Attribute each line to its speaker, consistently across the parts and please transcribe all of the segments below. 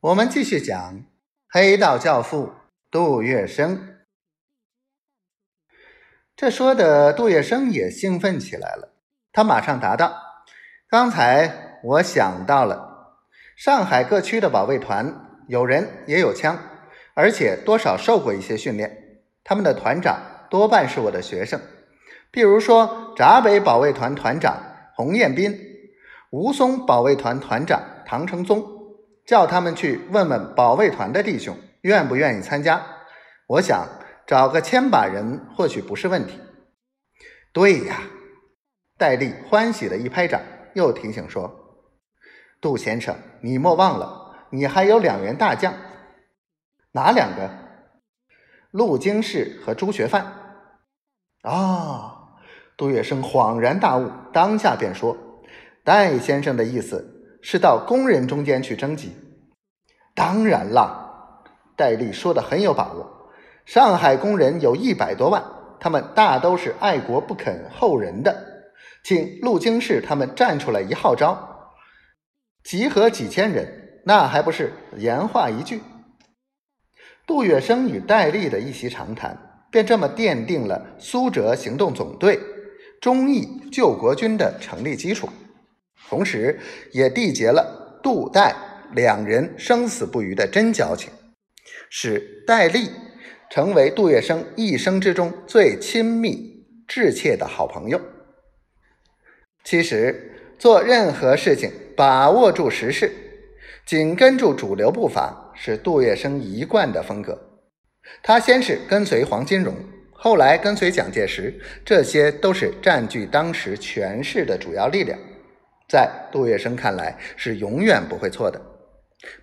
Speaker 1: 我们继续讲黑道教父杜月笙。这说的杜月笙也兴奋起来了，他马上答道：“刚才我想到了，上海各区的保卫团有人也有枪，而且多少受过一些训练，他们的团长多半是我的学生，比如说闸北保卫团团长洪彦斌，吴淞保卫团团长唐承宗。”叫他们去问问保卫团的弟兄愿不愿意参加。我想找个千把人或许不是问题。对呀，戴笠欢喜的一拍掌，又提醒说：“杜先生，你莫忘了，你还有两员大将。哪两个？陆京士和朱学范。”啊！杜月笙恍然大悟，当下便说：“戴先生的意思。”是到工人中间去征集，当然了，戴笠说的很有把握。上海工人有一百多万，他们大都是爱国不肯后人的，请陆京士他们站出来一号召，集合几千人，那还不是言话一句？杜月笙与戴笠的一席长谈，便这么奠定了苏浙行动总队、忠义救国军的成立基础。同时，也缔结了杜戴两人生死不渝的真交情，使戴笠成为杜月笙一生之中最亲密至切的好朋友。其实，做任何事情，把握住时势，紧跟住主流步伐，是杜月笙一贯的风格。他先是跟随黄金荣，后来跟随蒋介石，这些都是占据当时权势的主要力量。在杜月笙看来是永远不会错的，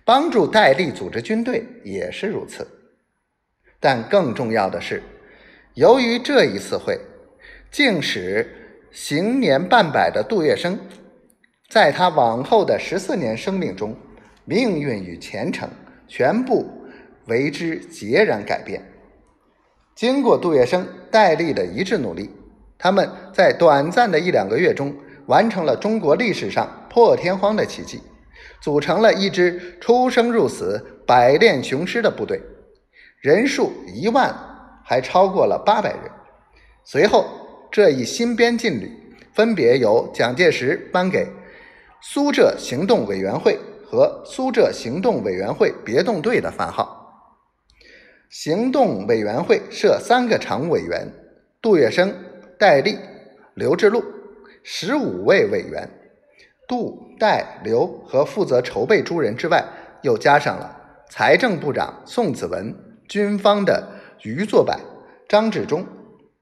Speaker 1: 帮助戴笠组织军队也是如此。但更重要的是，由于这一次会，竟使行年半百的杜月笙，在他往后的十四年生命中，命运与前程全部为之截然改变。经过杜月笙、戴笠的一致努力，他们在短暂的一两个月中。完成了中国历史上破天荒的奇迹，组成了一支出生入死、百炼雄师的部队，人数一万，还超过了八百人。随后，这一新编劲旅分别由蒋介石颁给苏浙行动委员会和苏浙行动委员会别动队的番号。行动委员会设三个常务委员：杜月笙、戴笠、刘志禄。十五位委员，杜、戴、刘和负责筹备诸人之外，又加上了财政部长宋子文、军方的余作柏、张治中。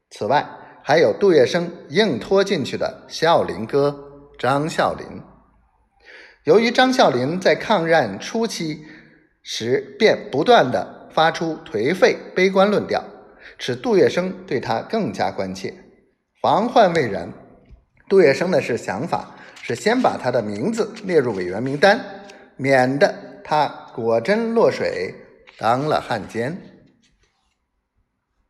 Speaker 1: 此外，还有杜月笙硬拖进去的孝林哥张孝林。由于张孝林在抗战初期时便不断的发出颓废悲观论调，使杜月笙对他更加关切，防患未然。杜月笙呢是想法是先把他的名字列入委员名单，免得他果真落水当了汉奸。